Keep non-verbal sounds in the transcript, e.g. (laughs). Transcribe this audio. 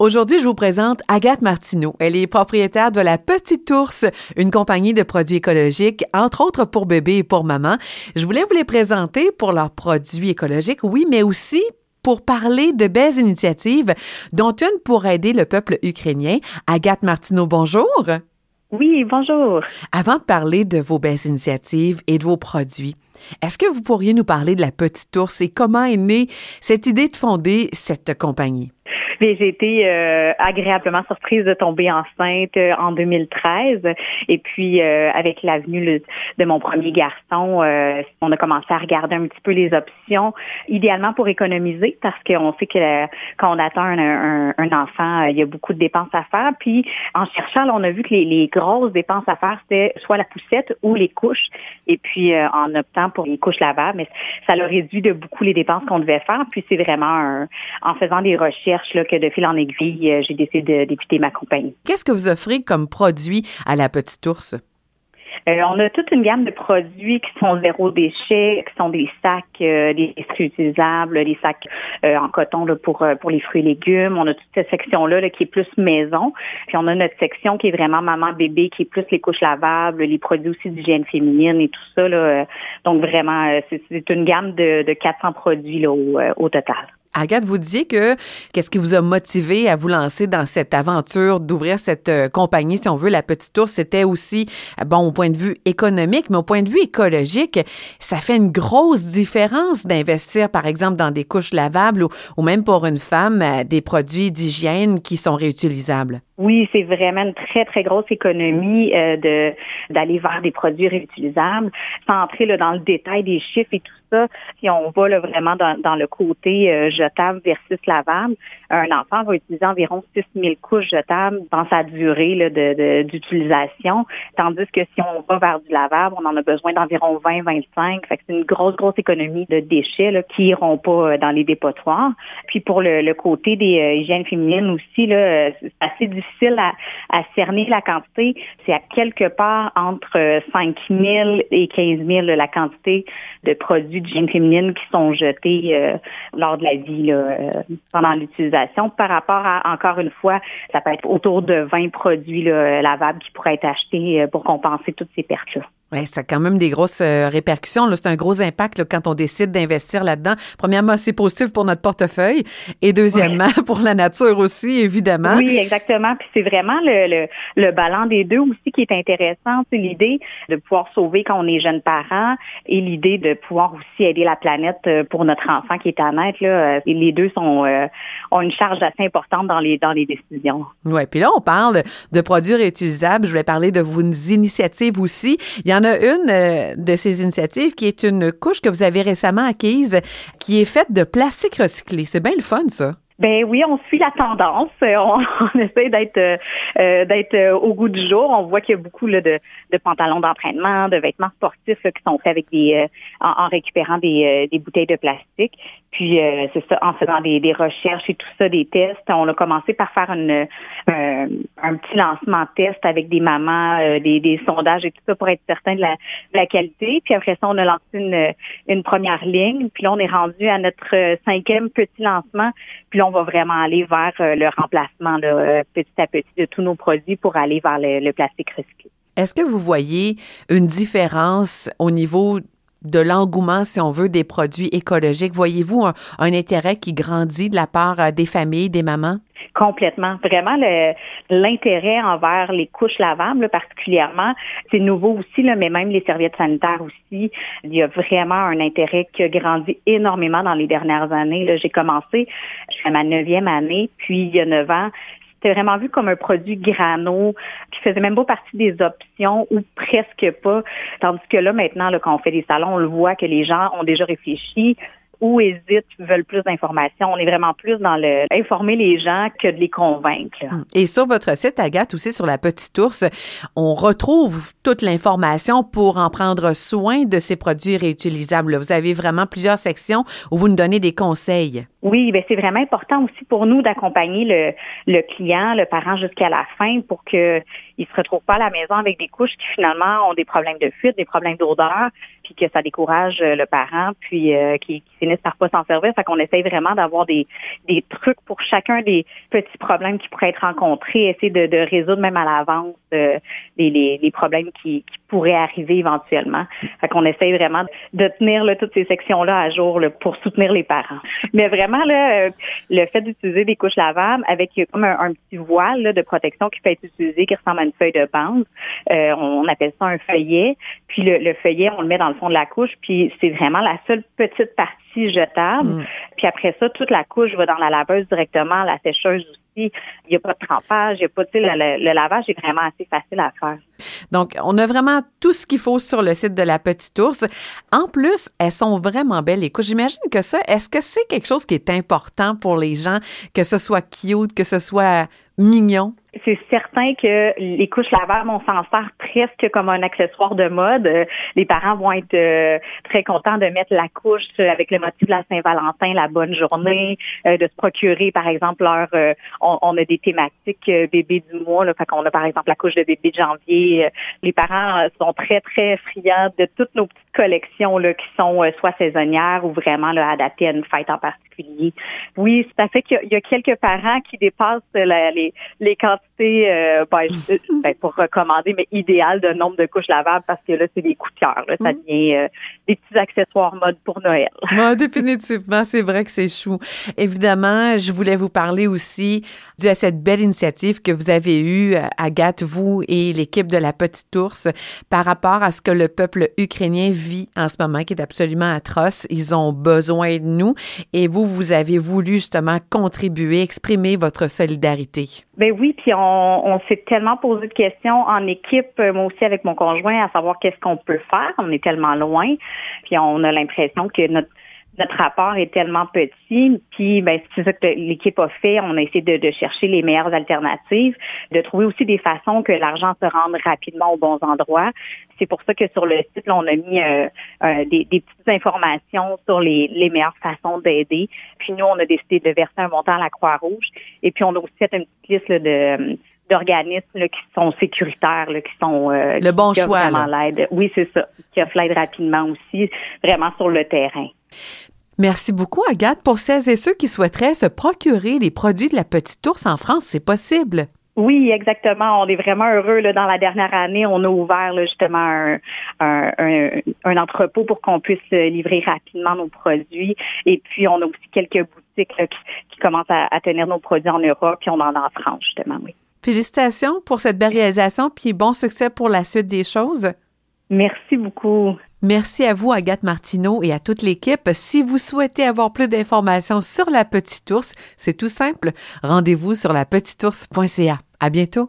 Aujourd'hui, je vous présente Agathe Martineau. Elle est propriétaire de La Petite Ours, une compagnie de produits écologiques, entre autres pour bébés et pour maman. Je voulais vous les présenter pour leurs produits écologiques, oui, mais aussi pour parler de belles initiatives, dont une pour aider le peuple ukrainien. Agathe Martineau, bonjour. Oui, bonjour. Avant de parler de vos belles initiatives et de vos produits, est-ce que vous pourriez nous parler de la petite ours et comment est née cette idée de fonder cette compagnie? J'ai été euh, agréablement surprise de tomber enceinte euh, en 2013. Et puis, euh, avec l'avenue de mon premier garçon, on a commencé à regarder un petit peu les options, idéalement pour économiser, parce qu'on sait que quand on attend un, enfant, il y a beaucoup de dépenses à faire. Puis, en cherchant, on a vu que les, grosses dépenses à faire, c'était soit la poussette ou les couches. Et puis, en optant pour les couches lavables, mais ça leur réduit de beaucoup les dépenses qu'on devait faire. Puis, c'est vraiment en faisant des recherches là, que de fil en aiguille, euh, j'ai décidé de débuter ma compagnie. Qu'est-ce que vous offrez comme produit à la Petite Ours? Euh, on a toute une gamme de produits qui sont zéro déchet, qui sont des sacs, euh, des réutilisables, des sacs en coton là, pour pour les fruits et légumes. On a toute cette section là, qui est plus maison. Puis on a notre section qui est vraiment maman bébé, qui est plus les couches lavables, les produits aussi d'hygiène féminine et tout ça. Là. Donc vraiment, c'est une gamme de, de 400 produits là, au total. Agathe, vous disiez que qu'est-ce qui vous a motivé à vous lancer dans cette aventure d'ouvrir cette euh, compagnie, si on veut, la Petite Ours, c'était aussi, bon, au point de vue économique, mais au point de vue écologique, ça fait une grosse différence d'investir, par exemple, dans des couches lavables ou, même pour une femme, euh, des produits d'hygiène qui sont réutilisables. Oui, c'est vraiment une très, très grosse économie de d'aller vers des produits réutilisables. Sans entrer là, dans le détail des chiffres et tout ça, si on va là, vraiment dans, dans le côté euh, jetable versus lavable, un enfant va utiliser environ 6000 couches jetables dans sa durée là, de, d'utilisation, tandis que si on va vers du lavable, on en a besoin d'environ 20-25. Fait que c'est une grosse, grosse économie de déchets là, qui iront pas euh, dans les dépotoirs. Puis pour le, le côté des euh, hygiènes féminines aussi, là, c'est assez difficile à, à cerner la quantité. C'est à quelque part entre 5 000 et 15 000 la quantité de produits d'hygiène féminine qui sont jetés euh, lors de la vie euh, pendant l'utilisation. Par rapport à, encore une fois, ça peut être autour de 20 produits lavables qui pourraient être achetés euh, pour compenser toutes ces pertes-là. Oui, ça a quand même des grosses euh, répercussions. C'est un gros impact quand on décide d'investir là-dedans. Premièrement, c'est positif pour notre portefeuille et deuxièmement, (laughs) pour la nature aussi, évidemment. Oui, exactement. Puis c'est vraiment le, le, le ballon des deux aussi qui est intéressant. C'est l'idée de pouvoir sauver quand on est jeune parent et l'idée de pouvoir aussi aider la planète euh, pour notre enfant qui est à naître. Là. Euh, les deux sont ont une charge assez importante dans les dans les décisions. Oui, puis là, on parle de produits réutilisables. Je voulais parler de vos initiatives aussi. Il y en en a une euh, de ces initiatives qui est une couche que vous avez récemment acquise qui est faite de plastique recyclé. C'est bien le fun, ça. Ben oui, on suit la tendance. (laughs) On, essaie d'être euh, euh, d'être euh, au goût du jour. On voit qu'il y a beaucoup là, de, de pantalons d'entraînement, de vêtements sportifs qui sont faits avec des en, récupérant des, des bouteilles de plastique. Puis c'est ça, en faisant des, des, recherches et tout ça, des tests. On a commencé par faire une, un petit lancement test avec des mamans, des, des, sondages et tout ça pour être certain de la, de la, qualité. Puis après ça, on a lancé une, une première ligne. Puis là, on est rendu à notre cinquième petit lancement. Puis là, on va vraiment aller vers euh, le remplacement euh, petit à petit de tous nos produits pour aller vers le, plastique recyclé. Est-ce que vous voyez une différence au niveau de l'engouement, si on veut, des produits écologiques? Voyez-vous un, intérêt qui grandit de la part euh, des familles, des mamans? Complètement. Vraiment, l'intérêt envers les couches lavables, particulièrement, c'est nouveau aussi, mais même les serviettes sanitaires aussi. Il y a vraiment un intérêt qui a grandi énormément dans les dernières années. J'ai commencé, je fais ma neuvième année, puis il y a neuf ans, c'était vraiment vu comme un produit grano qui faisait même pas partie des options ou presque pas. Tandis que là, maintenant, là, quand on fait des salons, on le voit que les gens ont déjà réfléchi ou hésitent, veulent plus d'informations. On est vraiment plus dans le informer les gens que de les convaincre. Hum. Et sur votre site, Agathe, aussi sur la petite ours, on retrouve toute l'information pour en prendre soin de ces produits réutilisables. Vous avez vraiment plusieurs sections où vous nous donnez des conseils. Oui, ben c'est vraiment important aussi pour nous d'accompagner le, le client, le parent jusqu'à la fin pour que il se retrouve pas à la maison avec des couches qui finalement ont des problèmes de fuite, des problèmes d'odeur, puis que ça décourage euh, le parent, puis euh, qui, qui, finissent par pas s'en servir. Fait qu'on essaye vraiment d'avoir des, des trucs pour chacun des petits problèmes qui pourraient être rencontrés, essayer de, de résoudre même à l'avance euh, les, les, les, problèmes qui, qui, pourraient arriver éventuellement. Fait qu'on essaye vraiment de tenir là, toutes ces sections-là à jour là, pour soutenir les parents. Mais vraiment, là, le fait d'utiliser des couches lavables avec comme un, un petit voile là, de protection qui peut être utilisé, qui ressemble à une feuille de bande, on appelle ça un feuillet. Puis le, le feuillet, on le met dans le fond de la couche, puis c'est vraiment la seule petite partie jetable. Mm. Puis après ça, toute la couche va dans la laveuse directement, la sécheuse aussi. Il n'y a pas de trempage, le, lavage est vraiment assez facile à faire. Donc, on a vraiment tout ce qu'il faut sur le site de la Petite Ours. En plus, elles sont vraiment belles, les couches. J'imagine que ça, est-ce que c'est quelque chose qui est important pour les gens, que ce soit cute, que ce soit mignon? C'est certain que les couches lavables, on s'en sert presque comme un accessoire de mode. Les parents vont être euh, très contents de mettre la couche avec le motif de la Saint-Valentin, la bonne journée, euh, de se procurer, par exemple, leur. Euh, on, a des thématiques bébé du mois. Là, fait qu'on a par exemple la couche de bébé de janvier. Les parents sont très très friands de toutes nos petites collections là qui sont soit saisonnières ou vraiment là, adaptées à une fête en particulier. Oui, ça fait qu'il y, a quelques parents qui dépassent les les quantités, euh, ben, (laughs) ben, pour recommander, mais idéal de nombre de couches lavables parce que là, c'est des de cœur. Ça mm. devient euh, des petits accessoires mode pour Noël. (laughs) Oui, définitivement. C'est vrai que c'est chou. Évidemment, je voulais vous parler aussi de cette belle initiative que vous avez eue, euh, Agathe, vous et l'équipe de la Petite Ours, par rapport à ce que le peuple ukrainien vit en ce moment, qui est absolument atroce. Ils ont besoin de nous. Et vous, vous avez voulu justement contribuer, exprimer votre solidarité. Ben oui, puis on, on s'est tellement posé de questions en équipe, euh, moi aussi avec mon conjoint, à savoir qu'est-ce qu'on peut faire. On est tellement loin, puis on a l'impression que notre notre rapport est tellement petit, puis ben, c'est ça que l'équipe a fait. On a essayé de, de, chercher les meilleures alternatives, de trouver aussi des façons que l'argent se rende rapidement aux bons endroits. C'est pour ça que sur le site, là, on a mis euh, euh, des, des, petites informations sur les, les meilleures façons d'aider. Puis nous, on a décidé de verser un montant à la Croix-Rouge. Et puis on a aussi fait une petite liste là, de d'organismes qui sont sécuritaires, là, qui sont euh, le bon choix. l'aide. Oui, c'est ça, qui offrent l'aide rapidement aussi, vraiment sur le terrain. Merci beaucoup, Agathe. Pour celles et ceux qui souhaiteraient se procurer les produits de la Petite Ours en France, c'est possible. Oui, exactement. On est vraiment heureux. Là, dans la dernière année, on a ouvert justement un, un, entrepôt pour qu'on puisse livrer rapidement nos produits. Et puis, on a aussi quelques boutiques qui, commencent à, à, tenir nos produits en Europe, puis on en a en France, justement, oui. Félicitations pour cette belle réalisation, puis bon succès pour la suite des choses. Merci beaucoup. Merci à vous, Agathe Martineau, et à toute l'équipe. Si vous souhaitez avoir plus d'informations sur la petite ours, c'est tout simple. Rendez-vous sur lapetiteours.ca. À bientôt.